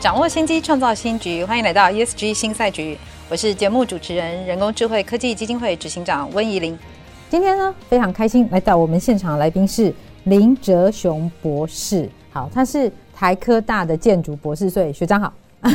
掌握先机，创造新局。欢迎来到 ESG 新赛局。我是节目主持人、人工智慧科技基金会执行长温怡玲。今天呢，非常开心来到我们现场的来宾是林哲雄博士。好，他是台科大的建筑博士，所以学长好。嗯、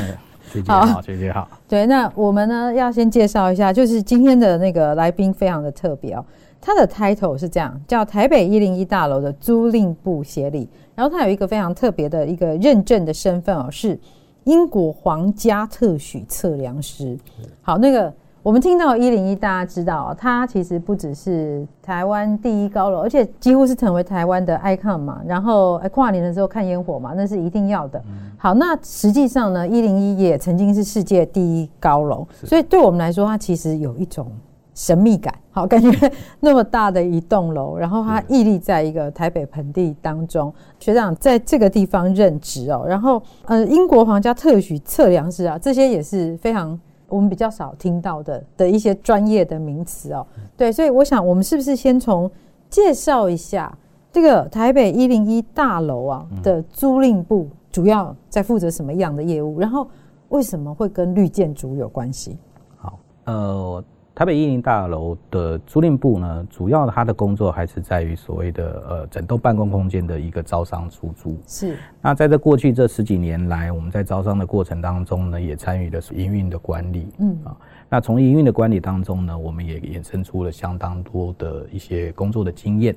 学姐 好，学姐好。对，那我们呢要先介绍一下，就是今天的那个来宾非常的特别哦。他的 title 是这样，叫台北一零一大楼的租赁部协理。然后他有一个非常特别的一个认证的身份哦，是英国皇家特许测量师。好，那个我们听到一零一，大家知道哦，它其实不只是台湾第一高楼，而且几乎是成为台湾的 icon 嘛。然后跨年的时候看烟火嘛，那是一定要的。好，那实际上呢，一零一也曾经是世界第一高楼，所以对我们来说，它其实有一种。神秘感，好，感觉那么大的一栋楼，然后它屹立在一个台北盆地当中。学长在这个地方任职哦，然后呃，英国皇家特许测量师啊，这些也是非常我们比较少听到的的一些专业的名词哦。对，所以我想我们是不是先从介绍一下这个台北一零一大楼啊的租赁部主要在负责什么样的业务，然后为什么会跟绿建筑有关系？好，呃。台北一零大楼的租赁部呢，主要它的工作还是在于所谓的呃整栋办公空间的一个招商出租。是。那在这过去这十几年来，我们在招商的过程当中呢，也参与了营运的管理。嗯啊，那从营运的管理当中呢，我们也衍生出了相当多的一些工作的经验。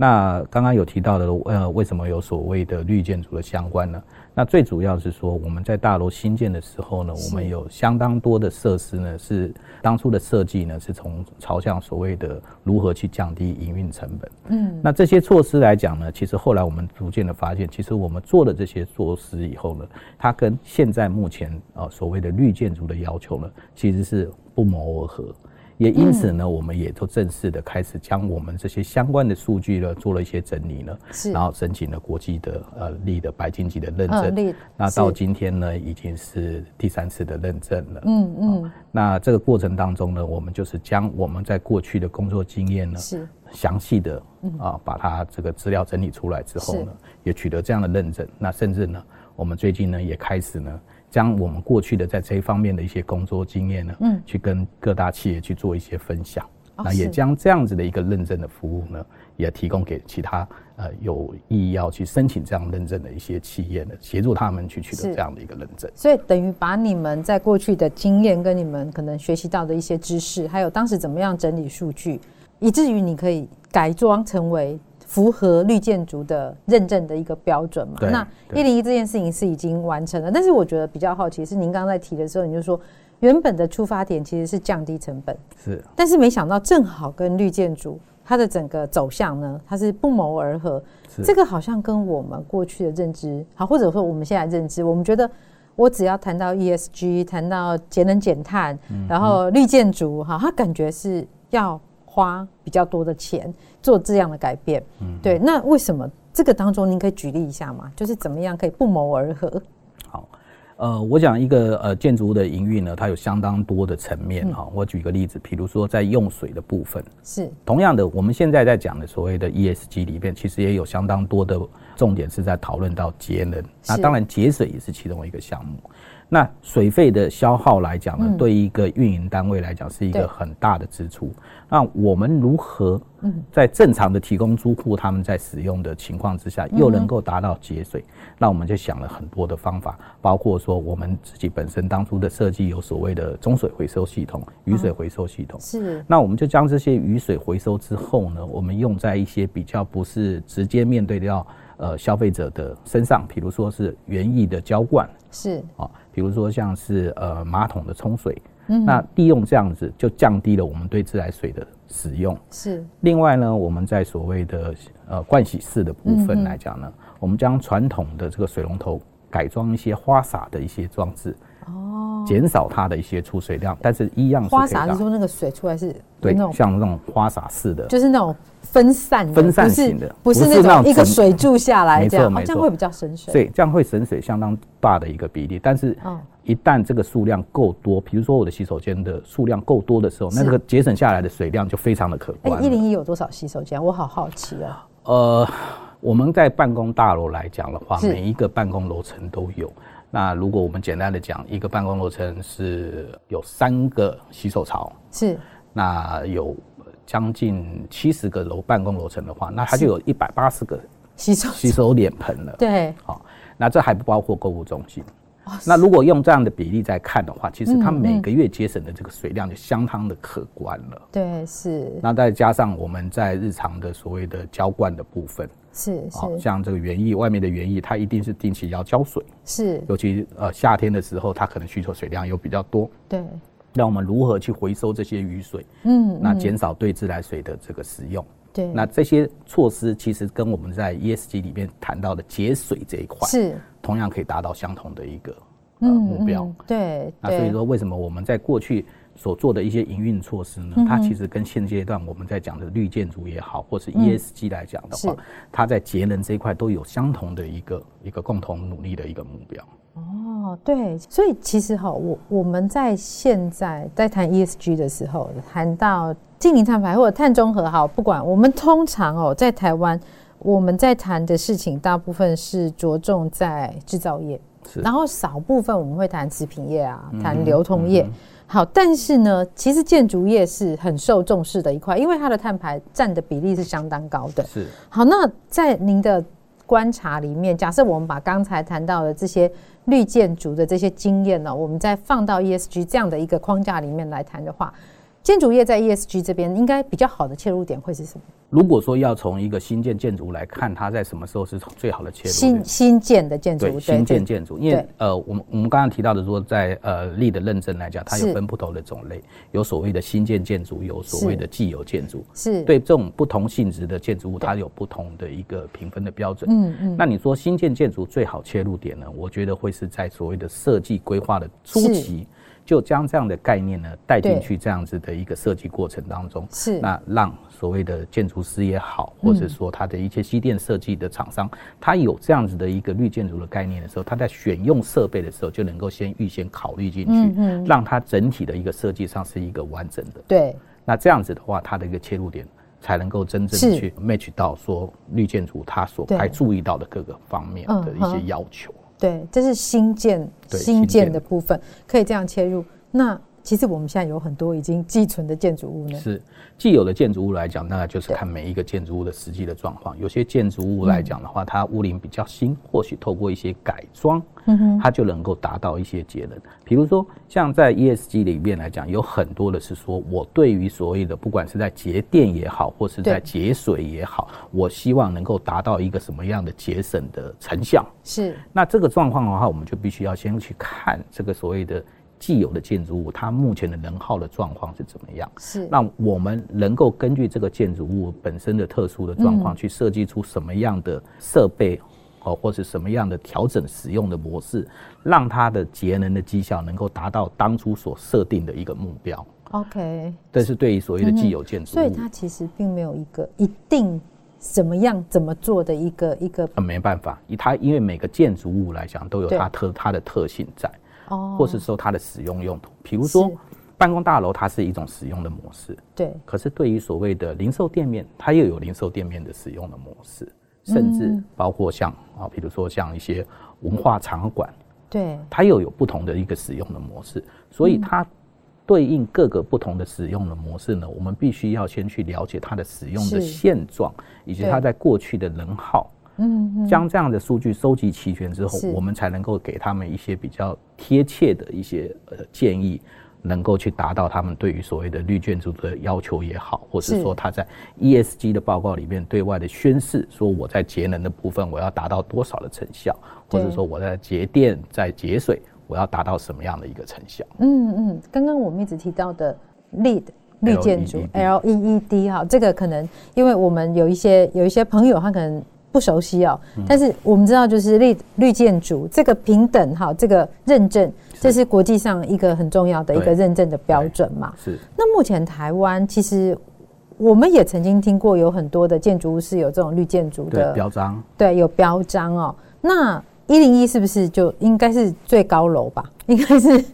那刚刚有提到的，呃，为什么有所谓的绿建筑的相关呢？那最主要是说，我们在大楼新建的时候呢，我们有相当多的设施呢，是当初的设计呢，是从朝向所谓的如何去降低营运成本。嗯，那这些措施来讲呢，其实后来我们逐渐的发现，其实我们做了这些措施以后呢，它跟现在目前啊所谓的绿建筑的要求呢，其实是不谋而合。也因此呢，我们也都正式的开始将我们这些相关的数据呢做了一些整理呢，是，然后申请了国际的呃立的白金级的认证，那到今天呢已经是第三次的认证了，嗯嗯，那这个过程当中呢，我们就是将我们在过去的工作经验呢，是。详细的啊把它这个资料整理出来之后呢，也取得这样的认证，那甚至呢，我们最近呢也开始呢。将我们过去的在这一方面的一些工作经验呢，嗯，去跟各大企业去做一些分享，哦、那也将这样子的一个认证的服务呢，也提供给其他呃有意要去申请这样认证的一些企业呢，协助他们去取得这样的一个认证。所以等于把你们在过去的经验跟你们可能学习到的一些知识，还有当时怎么样整理数据，以至于你可以改装成为。符合绿建筑的认证的一个标准嘛？那一零一这件事情是已经完成了，但是我觉得比较好奇是，您刚刚在提的时候，你就说原本的出发点其实是降低成本，是，但是没想到正好跟绿建筑它的整个走向呢，它是不谋而合。这个好像跟我们过去的认知，好，或者说我们现在认知，我们觉得我只要谈到 ESG，谈到节能减碳，然后绿建筑，哈，它感觉是要。花比较多的钱做这样的改变，嗯，对，那为什么这个当中您可以举例一下吗？就是怎么样可以不谋而合？好，呃，我讲一个呃建筑物的营运呢，它有相当多的层面哈。我举个例子，比如说在用水的部分，是同样的，我们现在在讲的所谓的 ESG 里面，其实也有相当多的重点是在讨论到节能，那当然节水也是其中一个项目。那水费的消耗来讲呢，嗯、对一个运营单位来讲是一个很大的支出。那我们如何在正常的提供租户他们在使用的情况之下，又能够达到节水？那我们就想了很多的方法，包括说我们自己本身当初的设计有所谓的中水回收系统、雨水回收系统。是。那我们就将这些雨水回收之后呢，我们用在一些比较不是直接面对到呃消费者的身上，比如说是园艺的浇灌。是。啊。比如说像是呃马桶的冲水，嗯，那利用这样子就降低了我们对自来水的使用。是。另外呢，我们在所谓的呃盥洗室的部分来讲呢，我们将传统的这个水龙头改装一些花洒的一些装置，哦，减少它的一些出水量，但是一样是花洒是说那个水出来是对，像那种花洒式的，就是那种分散分散型的，不是那种一个水柱下来这样，没错，这样会比较省水，对，这样会省水相当大的一个比例，但是一旦这个数量够多，比如说我的洗手间的数量够多的时候，那这个节省下来的水量就非常的可观。哎，一零一有多少洗手间？我好好奇啊。呃。我们在办公大楼来讲的话，每一个办公楼层都有。那如果我们简单的讲，一个办公楼层是有三个洗手槽，是。那有将近七十个楼办公楼层的话，那它就有一百八十个洗手洗手脸盆了。对。好，那这还不包括购物中心。那如果用这样的比例在看的话，其实它每个月节省的这个水量就相当的可观了。对，是。那再加上我们在日常的所谓的浇灌的部分。是是，像这个园艺外面的园艺，它一定是定期要浇水。是，尤其呃夏天的时候，它可能需求水量又比较多。对，那我们如何去回收这些雨水？嗯，那减少对自来水的这个使用。对，那这些措施其实跟我们在 ESG 里面谈到的节水这一块是。同样可以达到相同的一个呃目标。对，那所以说为什么我们在过去所做的一些营运措施呢，它其实跟现阶段我们在讲的绿建筑也好，或是 ESG 来讲的话，它在节能这一块都有相同的一个一个共同努力的一个目标。哦，对，所以其实哈，我我们在现在在谈 ESG 的时候，谈到净零碳排或者碳中和，好，不管我们通常哦，在台湾我们在谈的事情，大部分是着重在制造业，然后少部分我们会谈食品业啊，谈流通业。好，但是呢，其实建筑业是很受重视的一块，因为它的碳排占的比例是相当高的。是。好，那在您的观察里面，假设我们把刚才谈到的这些绿建筑的这些经验呢，我们再放到 ESG 这样的一个框架里面来谈的话，建筑业在 ESG 这边应该比较好的切入点会是什么？如果说要从一个新建建筑来看，它在什么时候是最好的切入？新新建的建筑，对，新建建筑，因为呃，我们我们刚刚提到的说，在呃，LEED 的认证来讲，它有分不同的种类，有所谓的新建建筑，有所谓的既有建筑，是对这种不同性质的建筑物，它有不同的一个评分的标准。嗯嗯。那你说新建建筑最好切入点呢？我觉得会是在所谓的设计规划的初期。就将这样的概念呢带进去，这样子的一个设计过程当中，是。那让所谓的建筑师也好，或者说他的一些机电设计的厂商，他有这样子的一个绿建筑的概念的时候，他在选用设备的时候就能够先预先考虑进去，嗯让它整体的一个设计上是一个完整的。对，那这样子的话，它的一个切入点才能够真正去 match 到说绿建筑它所该注意到的各个方面的一些要求。对，这是新建新建的部分，可以这样切入。那其实我们现在有很多已经寄存的建筑物呢。是既有的建筑物来讲，那就是看每一个建筑物的实际的状况。有些建筑物来讲的话，它屋龄比较新，或许透过一些改装，它就能够达到一些节能。比如说，像在 ESG 里面来讲，有很多的是说，我对于所谓的不管是在节电也好，或是在节水也好，我希望能够达到一个什么样的节省的成效。是。那这个状况的话，我们就必须要先去看这个所谓的。既有的建筑物，它目前的能耗的状况是怎么样？是，那我们能够根据这个建筑物本身的特殊的状况，去设计出什么样的设备，哦，或是什么样的调整使用的模式，让它的节能的绩效能够达到当初所设定的一个目标。OK，这是对于所谓的既有建筑物，所以它其实并没有一个一定怎么样怎么做的一个一个。呃，没办法，以它因为每个建筑物来讲都有它特它的特性在。哦，或是说它的使用用途，比如说办公大楼，它是一种使用的模式。对。可是对于所谓的零售店面，它又有零售店面的使用的模式，甚至包括像啊，比如说像一些文化场馆，对，它又有不同的一个使用的模式。所以它对应各个不同的使用的模式呢，我们必须要先去了解它的使用的现状，以及它在过去的能耗。嗯，将这样的数据收集齐全之后，我们才能够给他们一些比较贴切的一些呃建议，能够去达到他们对于所谓的绿建筑的要求也好，或是。说他在 ESG 的报告里面对外的宣示，说我在节能的部分我要达到多少的成效，或者说我在节电、在节水，我要达到什么样的一个成效。嗯嗯，刚刚我们一直提到的 LEED 绿建筑 LED, 哈，这个可能因为我们有一些有一些朋友他可能。不熟悉哦，但是我们知道，就是绿绿建筑这个平等哈，这个认证，这是国际上一个很重要的一个认证的标准嘛。是。那目前台湾其实我们也曾经听过有很多的建筑物是有这种绿建筑的标章，对，有标章哦。那一零一是不是就应该是最高楼吧？应该是。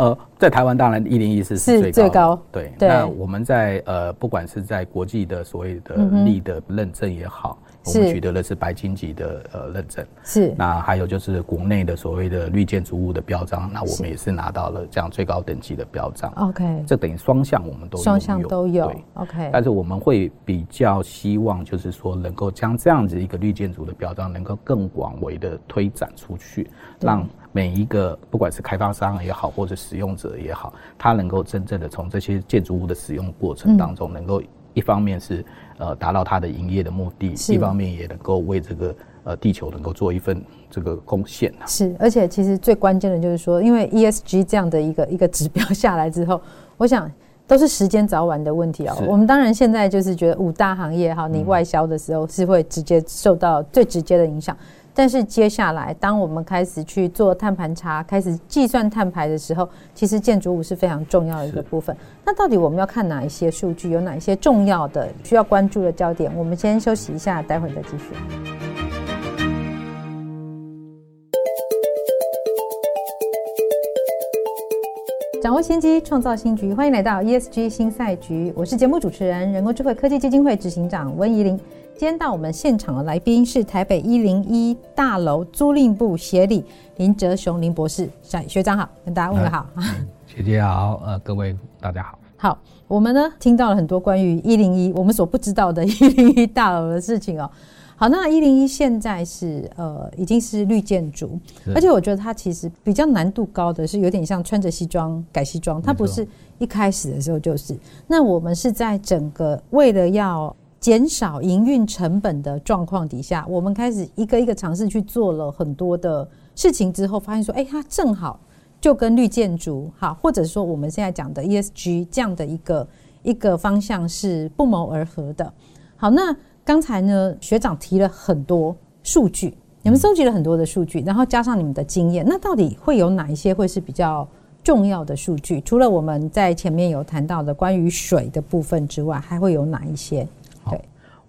呃，在台湾当然一零一是最高是最高，对。那我们在呃，不管是在国际的所谓的力的认证也好。嗯我们取得的是白金级的呃认证，是。那还有就是国内的所谓的绿建筑物的标章，那我们也是拿到了这样最高等级的标章。OK，这等于双向我们都双向都有。对，OK。但是我们会比较希望，就是说能够将这样子一个绿建筑的标章，能够更广为的推展出去，让每一个不管是开发商也好，或者使用者也好，他能够真正的从这些建筑物的使用过程当中，能够一方面是。呃，达到他的营业的目的，一方面也能够为这个呃地球能够做一份这个贡献。是，而且其实最关键的就是说，因为 ESG 这样的一个一个指标下来之后，我想都是时间早晚的问题啊。我们当然现在就是觉得五大行业哈，你外销的时候是会直接受到最直接的影响。但是接下来，当我们开始去做碳盘查，开始计算碳排的时候，其实建筑物是非常重要的一个部分。那到底我们要看哪一些数据？有哪一些重要的需要关注的焦点？我们先休息一下，待会儿再继续。掌握先机，创造新局，欢迎来到 ESG 新赛局。我是节目主持人，人工智慧科技基金会执行长温怡玲。今天到我们现场的来宾是台北一零一大楼租赁部协理林哲雄林博士，学长好，跟大家问个好。学姐好，呃，各位大家好。好，我们呢听到了很多关于一零一我们所不知道的一零一大楼的事情哦。好，那一零一现在是呃已经是绿建筑，而且我觉得它其实比较难度高的是有点像穿着西装改西装，它不是一开始的时候就是。那我们是在整个为了要。减少营运成本的状况底下，我们开始一个一个尝试去做了很多的事情之后，发现说，哎，它正好就跟绿建筑好，或者说我们现在讲的 ESG 这样的一个一个方向是不谋而合的。好，那刚才呢，学长提了很多数据，你们收集了很多的数据，然后加上你们的经验，那到底会有哪一些会是比较重要的数据？除了我们在前面有谈到的关于水的部分之外，还会有哪一些？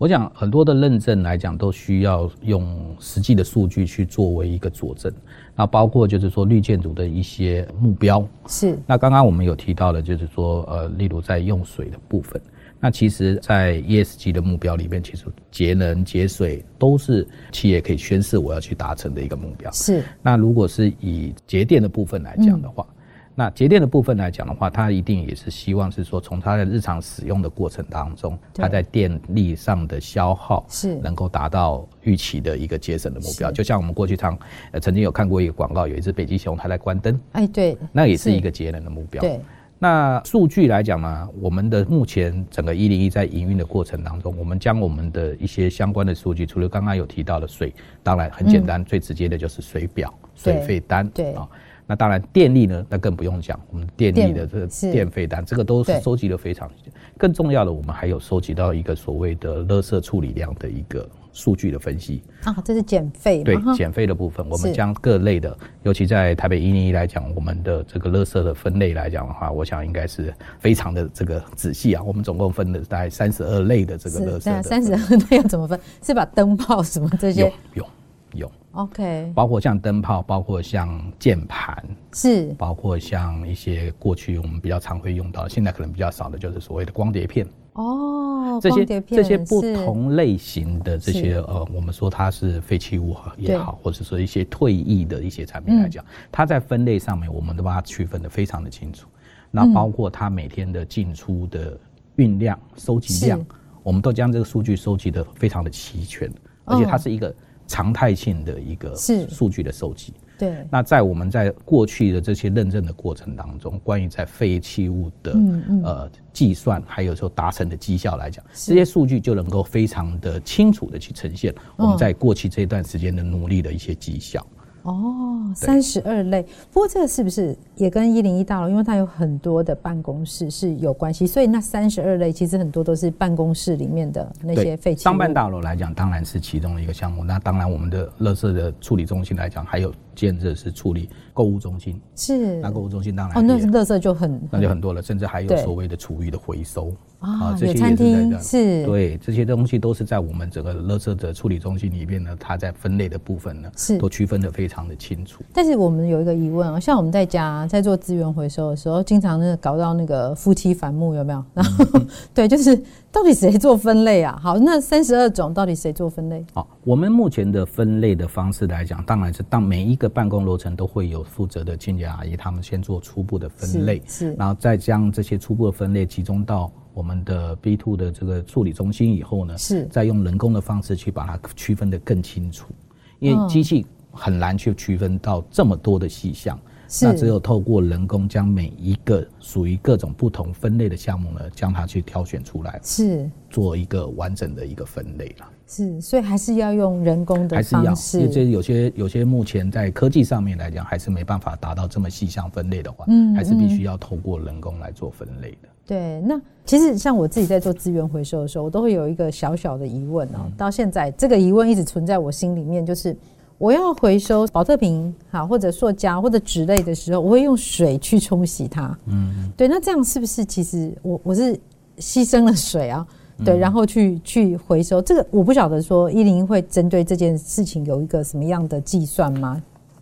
我讲很多的认证来讲，都需要用实际的数据去作为一个佐证。那包括就是说绿建筑的一些目标是。那刚刚我们有提到的，就是说呃，例如在用水的部分。那其实，在 ESG 的目标里面，其实节能节水都是企业可以宣示我要去达成的一个目标。是。那如果是以节电的部分来讲的话。嗯那节电的部分来讲的话，它一定也是希望是说，从它的日常使用的过程当中，它在电力上的消耗是能够达到预期的一个节省的目标。就像我们过去常呃曾经有看过一个广告，有一只北极熊它在关灯，哎，对，那也是一个节能的目标。对，那数据来讲呢，我们的目前整个一零一在营运的过程当中，我们将我们的一些相关的数据，除了刚刚有提到的水，当然很简单，最直接的就是水表、水费单，对啊。那当然，电力呢，那更不用讲。我们电力的这个电费单，这个都是收集的非常。更重要的，我们还有收集到一个所谓的垃圾处理量的一个数据的分析啊，这是减费。对，减费的部分，我们将各类的，尤其在台北一零一来讲，我们的这个垃圾的分类来讲的话，我想应该是非常的这个仔细啊。我们总共分了大概三十二类的这个垃圾。三十二类要怎么分？是把灯泡什么这些？有有有。OK，包括像灯泡，包括像键盘，是，包括像一些过去我们比较常会用到，现在可能比较少的，就是所谓的光碟片。哦，这些这些不同类型的这些呃，我们说它是废弃物也好，或者说一些退役的一些产品来讲，它在分类上面，我们都把它区分的非常的清楚。那包括它每天的进出的运量、收集量，我们都将这个数据收集的非常的齐全，而且它是一个。常态性的一个数据的收集，对。那在我们在过去的这些认证的过程当中，关于在废弃物的嗯嗯。呃计算，还有说达成的绩效来讲，这些数据就能够非常的清楚的去呈现我们在过去这段时间的努力的一些绩效。哦，三十二类。不过这个是不是也跟一零一大楼，因为它有很多的办公室是有关系，所以那三十二类其实很多都是办公室里面的那些废弃物。商办大楼来讲，当然是其中的一个项目。那当然，我们的垃圾的处理中心来讲，还有建设是处理购物中心。是。那购物中心当然哦，那是垃圾就很那就很多了，甚至还有所谓的厨余的回收。啊，这些餐厅是，对，这些东西都是在我们整个垃圾的处理中心里面呢，它在分类的部分呢，是都区分的非常的清楚。但是我们有一个疑问啊，像我们在家在做资源回收的时候，经常呢搞到那个夫妻反目，有没有？然后、嗯、对，就是到底谁做分类啊？好，那三十二种到底谁做分类？好，我们目前的分类的方式来讲，当然是当每一个办公楼层都会有负责的清洁阿姨，他们先做初步的分类，是，是然后再将这些初步的分类集中到。我们的 B two 的这个处理中心以后呢，是再用人工的方式去把它区分的更清楚，因为机器很难去区分到这么多的细项，那只有透过人工将每一个属于各种不同分类的项目呢，将它去挑选出来，是做一个完整的一个分类了。是，所以还是要用人工的方式。因为这有些有些目前在科技上面来讲，还是没办法达到这么细项分类的话，嗯，还是必须要透过人工来做分类的。对，那其实像我自己在做资源回收的时候，我都会有一个小小的疑问哦。到现在，这个疑问一直存在我心里面，就是我要回收保特瓶好，或者塑胶或者纸类的时候，我会用水去冲洗它。嗯，对，那这样是不是其实我我是牺牲了水啊？对，然后去去回收这个，我不晓得说一零一会针对这件事情有一个什么样的计算吗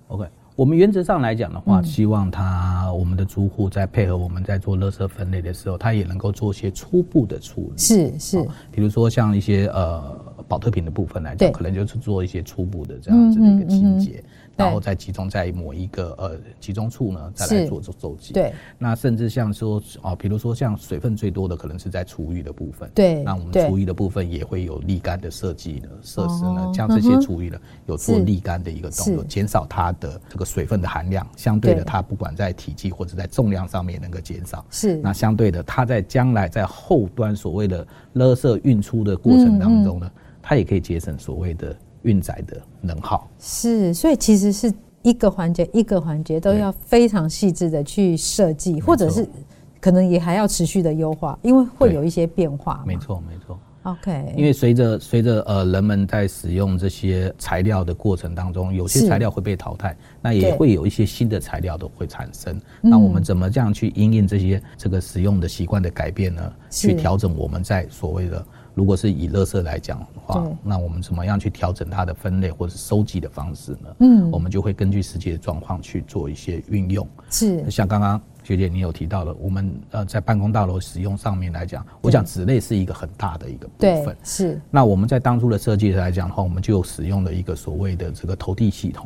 ？OK，我们原则上来讲的话，希望他我们的租户在配合我们在做垃圾分类的时候，他也能够做一些初步的处理。是是，比如说像一些呃保特瓶的部分来讲，可能就是做一些初步的这样子的一个清洁。然后再集中在某一个呃集中处呢，再来做做收集。对，那甚至像说哦，比如说像水分最多的可能是在厨余的部分。对，那我们厨余的部分也会有沥干的设计呢设施呢，将这些厨余呢有做沥干的一个动作，减少它的这个水分的含量。相对的，它不管在体积或者在重量上面能够减少。是，那相对的，它在将来在后端所谓的垃圾运出的过程当中呢，它也可以节省所谓的。运载的能耗是，所以其实是一个环节一个环节都要非常细致的去设计，或者是可能也还要持续的优化，因为会有一些变化。没错，没错。OK，因为随着随着呃人们在使用这些材料的过程当中，有些材料会被淘汰，那也会有一些新的材料都会产生。那我们怎么这样去因应这些这个使用的习惯的改变呢？去调整我们在所谓的。如果是以垃圾来讲的话，那我们怎么样去调整它的分类或者收集的方式呢？嗯，我们就会根据实际的状况去做一些运用。是，像刚刚学姐你有提到的，我们呃在办公大楼使用上面来讲，我讲纸类是一个很大的一个部分。是，那我们在当初的设计来讲的话，我们就使用了一个所谓的这个投递系统。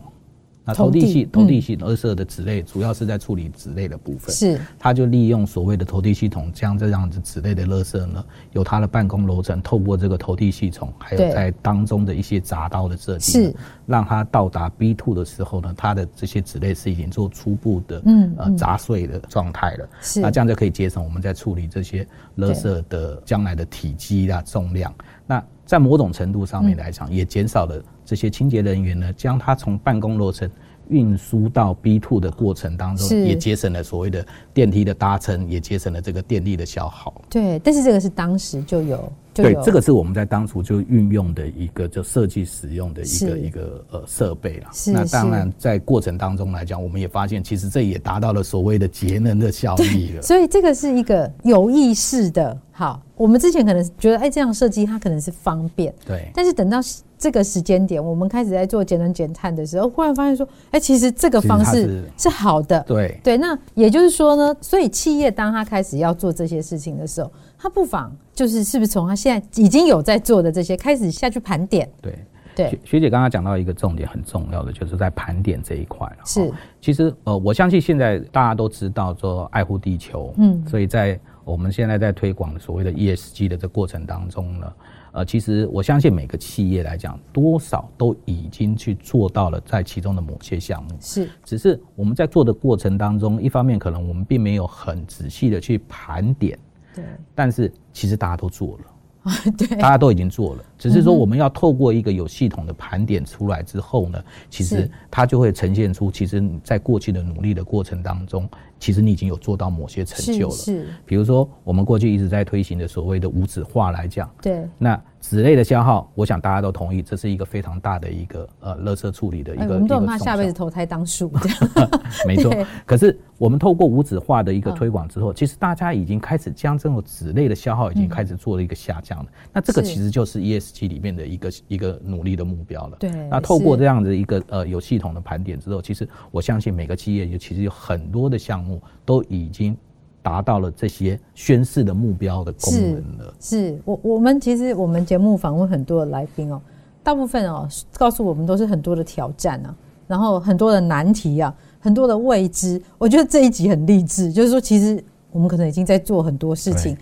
那投递系投递系二色的纸类主要是在处理纸类的部分。是，他就利用所谓的投递系统，将这样子纸类的垃圾呢，由他的办公楼层透过这个投递系统，还有在当中的一些闸道的设计，是让它到达 B two 的时候呢，它的这些纸类是已经做初步的嗯呃杂碎的状态了。是，那这样就可以节省我们在处理这些垃圾的将来的体积啊重量。那在某种程度上面来讲，也减少了。这些清洁人员呢，将它从办公楼层运输到 B two 的过程当中，也节省了所谓的电梯的搭乘，也节省了这个电力的消耗。对，但是这个是当时就有。对，这个是我们在当初就运用的一个就设计使用的一个一个呃设备了。那当然在过程当中来讲，我们也发现其实这也达到了所谓的节能的效益了。所以这个是一个有意识的。好，我们之前可能觉得哎这样设计它可能是方便，对。但是等到这个时间点，我们开始在做节能减碳的时候，忽然发现说，哎，其实这个方式是好的。对对，那也就是说呢，所以企业当他开始要做这些事情的时候。他不妨就是是不是从他现在已经有在做的这些开始下去盘点？对对，学学姐刚刚讲到一个重点很重要的，就是在盘点这一块了。是，其实呃，我相信现在大家都知道说爱护地球，嗯，所以在我们现在在推广所谓的 ESG 的这过程当中呢，呃，其实我相信每个企业来讲，多少都已经去做到了在其中的某些项目。是，只是我们在做的过程当中，一方面可能我们并没有很仔细的去盘点。对，但是其实大家都做了，对，大家都已经做了，只是说我们要透过一个有系统的盘点出来之后呢，其实它就会呈现出，其实在过去的努力的过程当中，其实你已经有做到某些成就了。是，比如说我们过去一直在推行的所谓的无纸化来讲，对，那。纸类的消耗，我想大家都同意，这是一个非常大的一个呃，垃圾处理的一个。哎、我们都很怕下辈子投胎当树。没错，可是我们透过无纸化的一个推广之后，嗯、其实大家已经开始将这种纸类的消耗已经开始做了一个下降了。嗯、那这个其实就是 ESG 里面的一个一个努力的目标了。对。那透过这样的一个呃有系统的盘点之后，其实我相信每个企业也其实有很多的项目都已经。达到了这些宣示的目标的功能了。是，是我我们其实我们节目访问很多的来宾哦，大部分哦告诉我们都是很多的挑战啊，然后很多的难题啊，很多的未知。我觉得这一集很励志，就是说其实我们可能已经在做很多事情，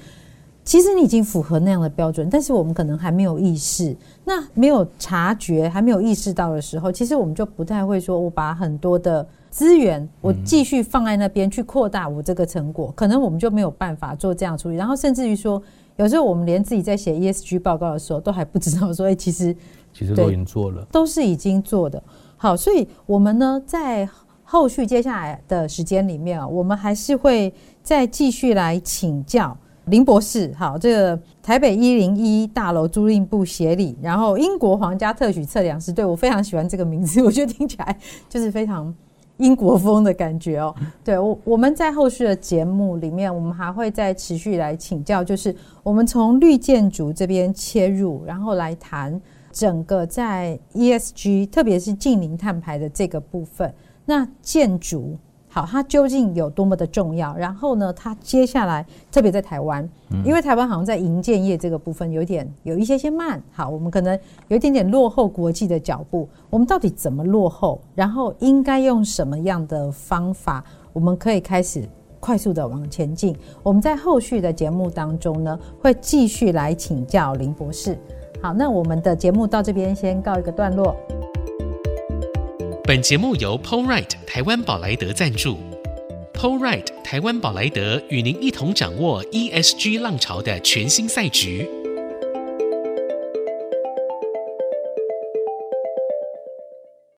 其实你已经符合那样的标准，但是我们可能还没有意识，那没有察觉，还没有意识到的时候，其实我们就不太会说，我把很多的。资源我继续放在那边去扩大我这个成果，可能我们就没有办法做这样处理。然后甚至于说，有时候我们连自己在写 ESG 报告的时候，都还不知道说，哎，其实其实都已经做了，都是已经做的。好，所以我们呢，在后续接下来的时间里面啊，我们还是会再继续来请教林博士。好，这个台北一零一大楼租赁部协理，然后英国皇家特许测量师，对，我非常喜欢这个名字，我觉得听起来就是非常。英国风的感觉哦，对我我们在后续的节目里面，我们还会再持续来请教，就是我们从绿建筑这边切入，然后来谈整个在 ESG，特别是近零碳排的这个部分，那建筑。好，它究竟有多么的重要？然后呢，它接下来特别在台湾，因为台湾好像在营建业这个部分有点有一些些慢。好，我们可能有一点点落后国际的脚步。我们到底怎么落后？然后应该用什么样的方法，我们可以开始快速的往前进？我们在后续的节目当中呢，会继续来请教林博士。好，那我们的节目到这边先告一个段落。本节目由 p o l r i t e 台湾宝莱德赞助 p o l r i t e 台湾宝莱德与您一同掌握 ESG 浪潮的全新赛局。